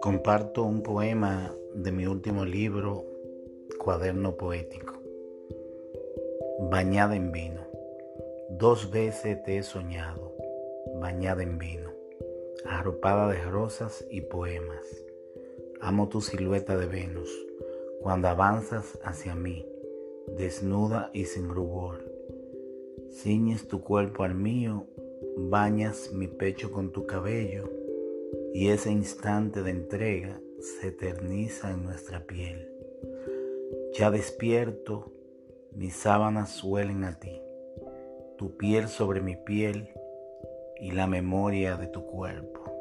Comparto un poema de mi último libro, Cuaderno Poético. Bañada en vino. Dos veces te he soñado, bañada en vino, arropada de rosas y poemas. Amo tu silueta de Venus cuando avanzas hacia mí, desnuda y sin rubor. Ciñes tu cuerpo al mío, bañas mi pecho con tu cabello y ese instante de entrega se eterniza en nuestra piel. Ya despierto, mis sábanas huelen a ti, tu piel sobre mi piel y la memoria de tu cuerpo.